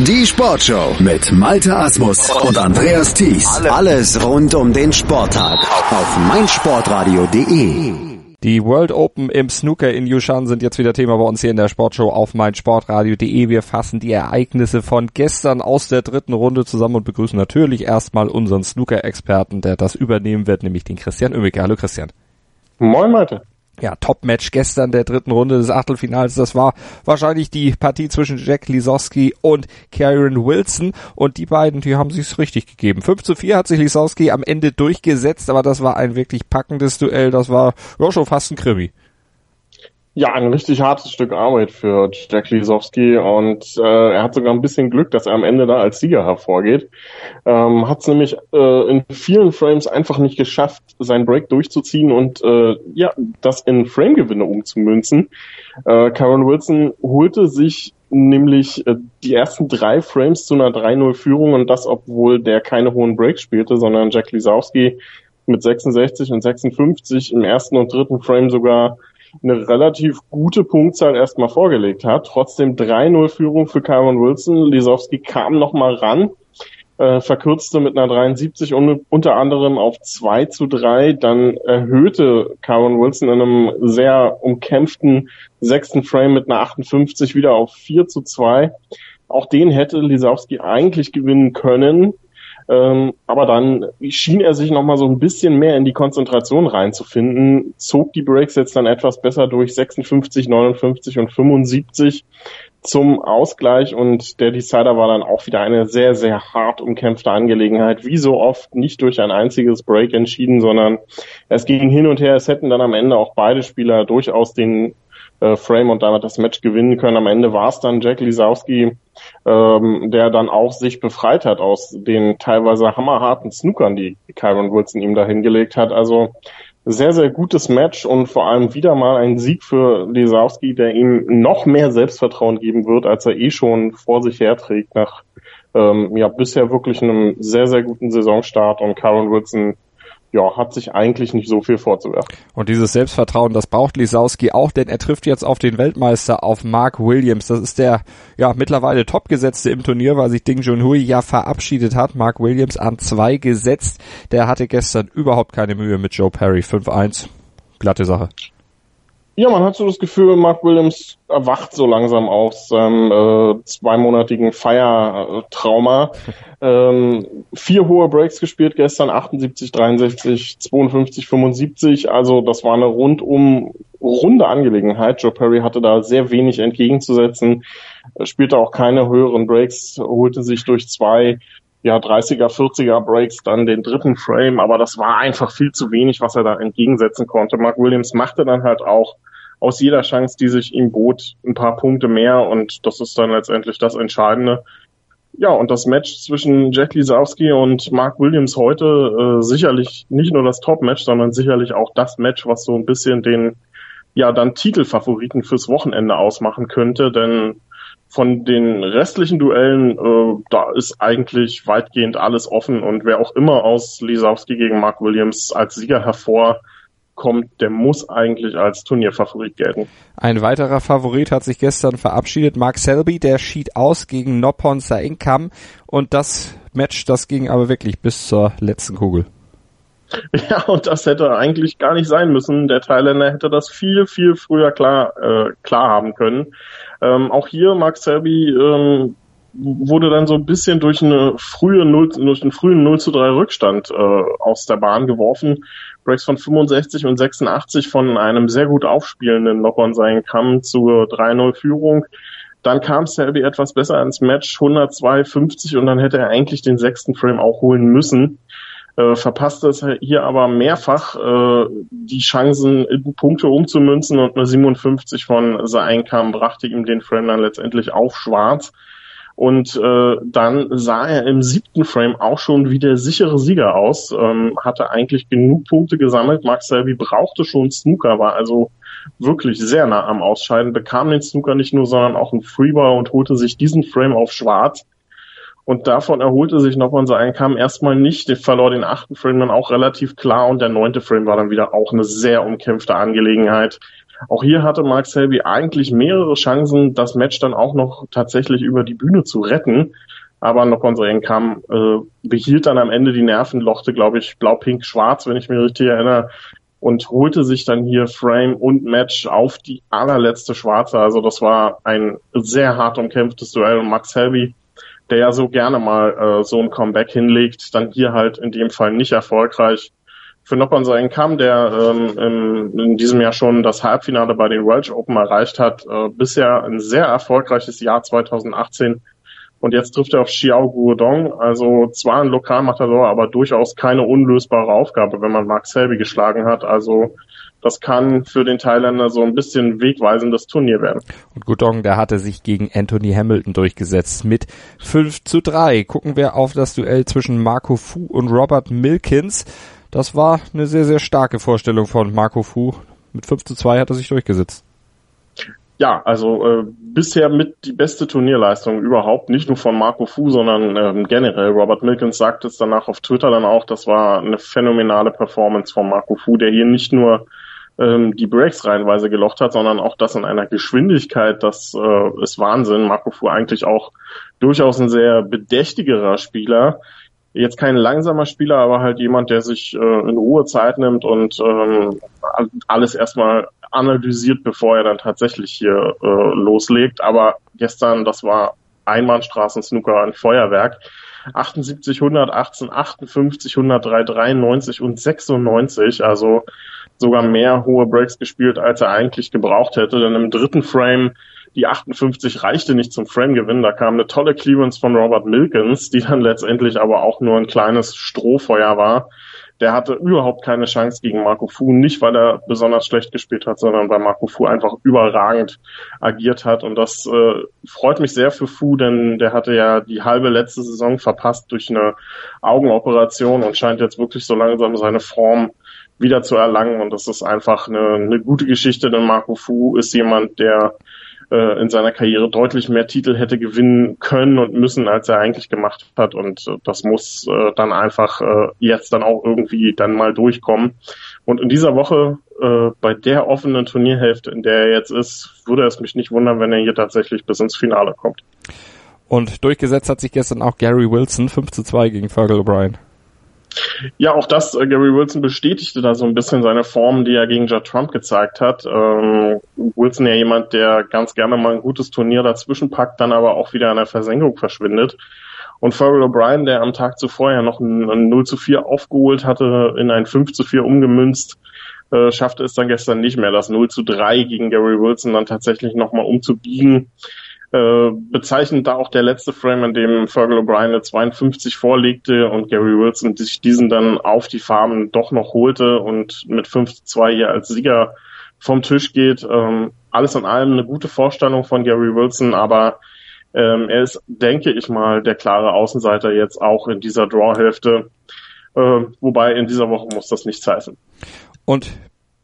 Die Sportshow mit Malte Asmus und Andreas Thies. Alles rund um den Sporttag auf meinsportradio.de. Die World Open im Snooker in Yushan sind jetzt wieder Thema bei uns hier in der Sportshow auf meinsportradio.de. Wir fassen die Ereignisse von gestern aus der dritten Runde zusammen und begrüßen natürlich erstmal unseren Snooker-Experten, der das übernehmen wird, nämlich den Christian Oemmeke. Hallo Christian. Moin Malte ja, Top-Match gestern der dritten Runde des Achtelfinals. Das war wahrscheinlich die Partie zwischen Jack Lisowski und Karen Wilson. Und die beiden, die haben sich's richtig gegeben. 5 zu 4 hat sich Lisowski am Ende durchgesetzt, aber das war ein wirklich packendes Duell. Das war ja, schon fast ein Krimi. Ja, ein richtig hartes Stück Arbeit für Jack Lisowski und äh, er hat sogar ein bisschen Glück, dass er am Ende da als Sieger hervorgeht. Ähm, hat es nämlich äh, in vielen Frames einfach nicht geschafft, seinen Break durchzuziehen und äh, ja, das in Framegewinne umzumünzen. Äh, Karen Wilson holte sich nämlich äh, die ersten drei Frames zu einer 3-0-Führung und das, obwohl der keine hohen Breaks spielte, sondern Jack Lisowski mit 66 und 56 im ersten und dritten Frame sogar eine relativ gute Punktzahl erstmal vorgelegt hat. Trotzdem 3-0-Führung für Kyron Wilson. Lisowski kam nochmal ran, äh, verkürzte mit einer 73 und unter anderem auf 2 zu 3. Dann erhöhte Kyron Wilson in einem sehr umkämpften sechsten Frame mit einer 58 wieder auf 4 zu 2. Auch den hätte Lisowski eigentlich gewinnen können. Ähm, aber dann schien er sich nochmal so ein bisschen mehr in die Konzentration reinzufinden, zog die Breaks jetzt dann etwas besser durch 56, 59 und 75 zum Ausgleich und der Decider war dann auch wieder eine sehr, sehr hart umkämpfte Angelegenheit. Wie so oft nicht durch ein einziges Break entschieden, sondern es ging hin und her. Es hätten dann am Ende auch beide Spieler durchaus den äh, Frame und damit das Match gewinnen können. Am Ende war es dann Jack Lisowski, ähm, der dann auch sich befreit hat aus den teilweise hammerharten Snookern, die Kyron Wilson ihm da hingelegt hat. Also sehr, sehr gutes Match und vor allem wieder mal ein Sieg für Lisowski, der ihm noch mehr Selbstvertrauen geben wird, als er eh schon vor sich herträgt nach ähm, ja bisher wirklich einem sehr, sehr guten Saisonstart und Kyron Wilson ja, hat sich eigentlich nicht so viel vorzuwerfen. Und dieses Selbstvertrauen, das braucht Lisowski auch, denn er trifft jetzt auf den Weltmeister, auf Mark Williams. Das ist der ja mittlerweile Topgesetzte im Turnier, weil sich Ding Junhui ja verabschiedet hat. Mark Williams an zwei gesetzt. Der hatte gestern überhaupt keine Mühe mit Joe Perry. 5-1. Glatte Sache. Ja, man hat so das Gefühl, Mark Williams erwacht so langsam aus seinem äh, zweimonatigen Feiertrauma. ähm, vier hohe Breaks gespielt gestern, 78, 63, 52, 75. Also das war eine rundum runde Angelegenheit. Joe Perry hatte da sehr wenig entgegenzusetzen, spielte auch keine höheren Breaks, holte sich durch zwei ja, 30er, 40er Breaks dann den dritten Frame, aber das war einfach viel zu wenig, was er da entgegensetzen konnte. Mark Williams machte dann halt auch aus jeder Chance, die sich ihm bot, ein paar Punkte mehr und das ist dann letztendlich das Entscheidende. Ja, und das Match zwischen Jack Lisowski und Mark Williams heute äh, sicherlich nicht nur das Top-Match, sondern sicherlich auch das Match, was so ein bisschen den ja dann Titelfavoriten fürs Wochenende ausmachen könnte, denn von den restlichen Duellen, äh, da ist eigentlich weitgehend alles offen und wer auch immer aus Lisowski gegen Mark Williams als Sieger hervorkommt, der muss eigentlich als Turnierfavorit gelten. Ein weiterer Favorit hat sich gestern verabschiedet, Mark Selby, der schied aus gegen Noppon Sainkam und das Match, das ging aber wirklich bis zur letzten Kugel. Ja, und das hätte eigentlich gar nicht sein müssen. Der Thailänder hätte das viel, viel früher klar, äh, klar haben können. Ähm, auch hier, Mark Selby ähm, wurde dann so ein bisschen durch eine frühe 0, durch einen frühen 0 zu 3 Rückstand äh, aus der Bahn geworfen. Breaks von 65 und 86 von einem sehr gut aufspielenden Noppon seinen Kamm zur 3-0 Führung. Dann kam Selby etwas besser ins Match, 102,50 und dann hätte er eigentlich den sechsten Frame auch holen müssen äh, verpasste es hier aber mehrfach äh, die Chancen in Punkte umzumünzen und eine 57 von Seinkam brachte ihm den Frame dann letztendlich auf schwarz. Und äh, dann sah er im siebten Frame auch schon wie der sichere Sieger aus, ähm, hatte eigentlich genug Punkte gesammelt. Mark Selby brauchte schon Snooker, war also wirklich sehr nah am Ausscheiden, bekam den Snooker nicht nur, sondern auch einen Freebar und holte sich diesen Frame auf schwarz. Und davon erholte sich noch unser Einkam erstmal nicht. Der verlor den achten Frame dann auch relativ klar und der neunte Frame war dann wieder auch eine sehr umkämpfte Angelegenheit. Auch hier hatte Mark Selby eigentlich mehrere Chancen, das Match dann auch noch tatsächlich über die Bühne zu retten. Aber Nokonsoen kam, äh, behielt dann am Ende die Nerven, lochte, glaube ich, blau, pink, schwarz, wenn ich mich richtig erinnere, und holte sich dann hier Frame und Match auf die allerletzte Schwarze. Also das war ein sehr hart umkämpftes Duell und Max Selby, der ja so gerne mal äh, so ein Comeback hinlegt, dann hier halt in dem Fall nicht erfolgreich für Noppon sein kam, der ähm, in, in diesem Jahr schon das Halbfinale bei den Welsh Open erreicht hat. Äh, bisher ein sehr erfolgreiches Jahr 2018. Und jetzt trifft er auf Xiao Guodong, also zwar ein Lokalmatador, aber durchaus keine unlösbare Aufgabe, wenn man Mark Selby geschlagen hat. Also das kann für den Thailänder so ein bisschen wegweisendes Turnier werden. Und Gudong, der hatte sich gegen Anthony Hamilton durchgesetzt mit 5 zu 3. Gucken wir auf das Duell zwischen Marco Fu und Robert Milkins. Das war eine sehr, sehr starke Vorstellung von Marco Fu. Mit 5 zu 2 hat er sich durchgesetzt. Ja, also äh, bisher mit die beste Turnierleistung überhaupt, nicht nur von Marco Fu, sondern ähm, generell. Robert Milkins sagt es danach auf Twitter dann auch, das war eine phänomenale Performance von Marco Fu, der hier nicht nur ähm, die Breaks reihenweise gelocht hat, sondern auch das in einer Geschwindigkeit, das äh, ist Wahnsinn. Marco Fu eigentlich auch durchaus ein sehr bedächtigerer Spieler, jetzt kein langsamer Spieler, aber halt jemand, der sich äh, in Ruhe Zeit nimmt und ähm, alles erstmal analysiert, bevor er dann tatsächlich hier äh, loslegt. Aber gestern, das war Einbahnstraßen-Snooker, ein Feuerwerk. 78, 118, 58, 103, 93 und 96, also sogar mehr hohe Breaks gespielt, als er eigentlich gebraucht hätte. Denn im dritten Frame die 58 reichte nicht zum Frame-Gewinn. Da kam eine tolle Clearance von Robert Milkins, die dann letztendlich aber auch nur ein kleines Strohfeuer war. Der hatte überhaupt keine Chance gegen Marco Fu, nicht weil er besonders schlecht gespielt hat, sondern weil Marco Fu einfach überragend agiert hat. Und das äh, freut mich sehr für Fu, denn der hatte ja die halbe letzte Saison verpasst durch eine Augenoperation und scheint jetzt wirklich so langsam seine Form wieder zu erlangen. Und das ist einfach eine, eine gute Geschichte, denn Marco Fu ist jemand, der äh, in seiner Karriere deutlich mehr Titel hätte gewinnen können und müssen, als er eigentlich gemacht hat. Und äh, das muss äh, dann einfach äh, jetzt dann auch irgendwie dann mal durchkommen. Und in dieser Woche, äh, bei der offenen Turnierhälfte, in der er jetzt ist, würde es mich nicht wundern, wenn er hier tatsächlich bis ins Finale kommt. Und durchgesetzt hat sich gestern auch Gary Wilson, 5 zu 2 gegen Fergal O'Brien. Ja, auch das, äh, Gary Wilson bestätigte da so ein bisschen seine Form, die er gegen Judd Trump gezeigt hat. Ähm, Wilson ja jemand, der ganz gerne mal ein gutes Turnier dazwischen packt, dann aber auch wieder in der Versenkung verschwindet. Und Farrell O'Brien, der am Tag zuvor ja noch ein, ein 0 zu 4 aufgeholt hatte, in ein 5 zu 4 umgemünzt, äh, schaffte es dann gestern nicht mehr, das 0 zu 3 gegen Gary Wilson dann tatsächlich nochmal umzubiegen. Äh, bezeichnend da auch der letzte Frame, in dem Fergal O'Brien eine 52 vorlegte und Gary Wilson sich diesen dann auf die Farben doch noch holte und mit 5 zu 2 hier als Sieger vom Tisch geht. Ähm, alles in allem eine gute Vorstellung von Gary Wilson, aber ähm, er ist, denke ich mal, der klare Außenseiter jetzt auch in dieser Draw-Hälfte. Äh, wobei in dieser Woche muss das nicht heißen. Und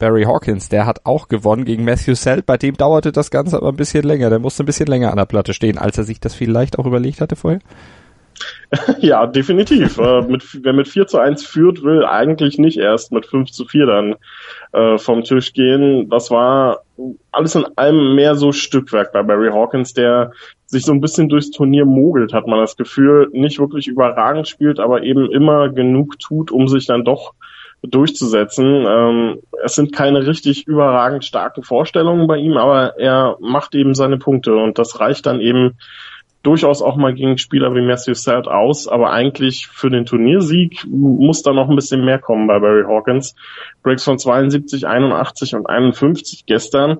Barry Hawkins, der hat auch gewonnen gegen Matthew Selt. Bei dem dauerte das Ganze aber ein bisschen länger. Der musste ein bisschen länger an der Platte stehen, als er sich das vielleicht auch überlegt hatte vorher. Ja, definitiv. äh, mit, wer mit 4 zu 1 führt, will eigentlich nicht erst mit 5 zu 4 dann äh, vom Tisch gehen. Das war alles in allem mehr so Stückwerk bei Barry Hawkins, der sich so ein bisschen durchs Turnier mogelt, hat man das Gefühl, nicht wirklich überragend spielt, aber eben immer genug tut, um sich dann doch durchzusetzen. Ähm, es sind keine richtig überragend starken Vorstellungen bei ihm, aber er macht eben seine Punkte und das reicht dann eben durchaus auch mal gegen Spieler wie Matthew Selt aus, aber eigentlich für den Turniersieg muss da noch ein bisschen mehr kommen bei Barry Hawkins. Breaks von 72, 81 und 51 gestern.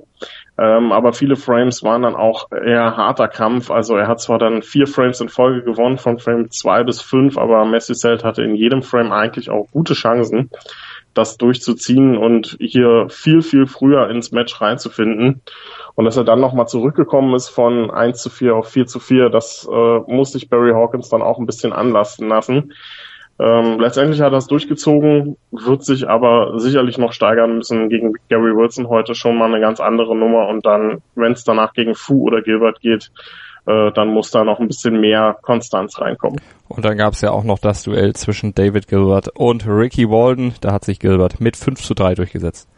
Ähm, aber viele Frames waren dann auch eher harter Kampf. Also er hat zwar dann vier Frames in Folge gewonnen, von Frame zwei bis fünf, aber Messi Selt hatte in jedem Frame eigentlich auch gute Chancen, das durchzuziehen und hier viel, viel früher ins Match reinzufinden. Und dass er dann nochmal zurückgekommen ist von 1 zu 4 auf 4 zu 4, das äh, muss sich Barry Hawkins dann auch ein bisschen anlasten lassen. Ähm, letztendlich hat er es durchgezogen, wird sich aber sicherlich noch steigern müssen gegen Gary Wilson heute schon mal eine ganz andere Nummer und dann, wenn es danach gegen Fu oder Gilbert geht, äh, dann muss da noch ein bisschen mehr Konstanz reinkommen. Und dann gab es ja auch noch das Duell zwischen David Gilbert und Ricky Walden. Da hat sich Gilbert mit 5 zu 3 durchgesetzt.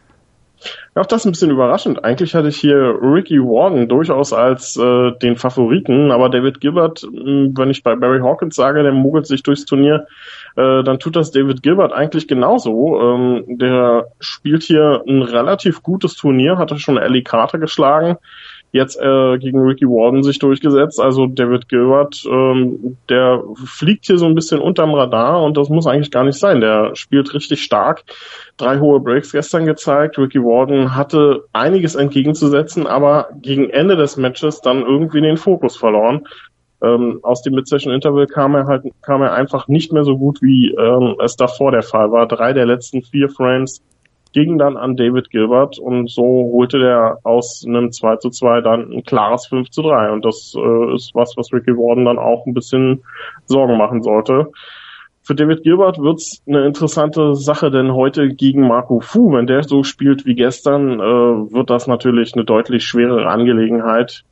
Auch das ein bisschen überraschend. Eigentlich hatte ich hier Ricky Warden durchaus als äh, den Favoriten, aber David Gilbert, wenn ich bei Barry Hawkins sage, der mogelt sich durchs Turnier, äh, dann tut das David Gilbert eigentlich genauso. Ähm, der spielt hier ein relativ gutes Turnier, hatte schon Ellie Carter geschlagen, jetzt äh, gegen Ricky Warden sich durchgesetzt. Also David Gilbert, ähm, der fliegt hier so ein bisschen unterm Radar und das muss eigentlich gar nicht sein. Der spielt richtig stark. Drei hohe Breaks gestern gezeigt. Ricky Warden hatte einiges entgegenzusetzen, aber gegen Ende des Matches dann irgendwie den Fokus verloren. Ähm, aus dem Mid-Session-Interval kam er halt, kam er einfach nicht mehr so gut, wie ähm, es davor der Fall war. Drei der letzten vier Frames gingen dann an David Gilbert und so holte der aus einem 2 zu 2 dann ein klares 5 zu 3 und das äh, ist was, was Ricky Warden dann auch ein bisschen Sorgen machen sollte. Für David Gilbert wird's eine interessante Sache, denn heute gegen Marco Fu, wenn der so spielt wie gestern, äh, wird das natürlich eine deutlich schwerere Angelegenheit.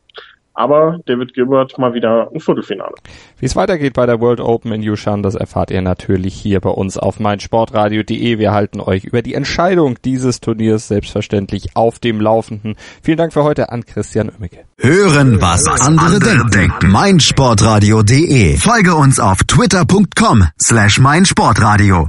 Aber David Gilbert mal wieder ein Viertelfinale. Wie es weitergeht bei der World Open in Yushan, das erfahrt ihr natürlich hier bei uns auf meinsportradio.de. Wir halten euch über die Entscheidung dieses Turniers selbstverständlich auf dem Laufenden. Vielen Dank für heute an Christian Oemmeke. Hören, was andere denken. meinsportradio.de. Folge uns auf twitter.com slash meinsportradio.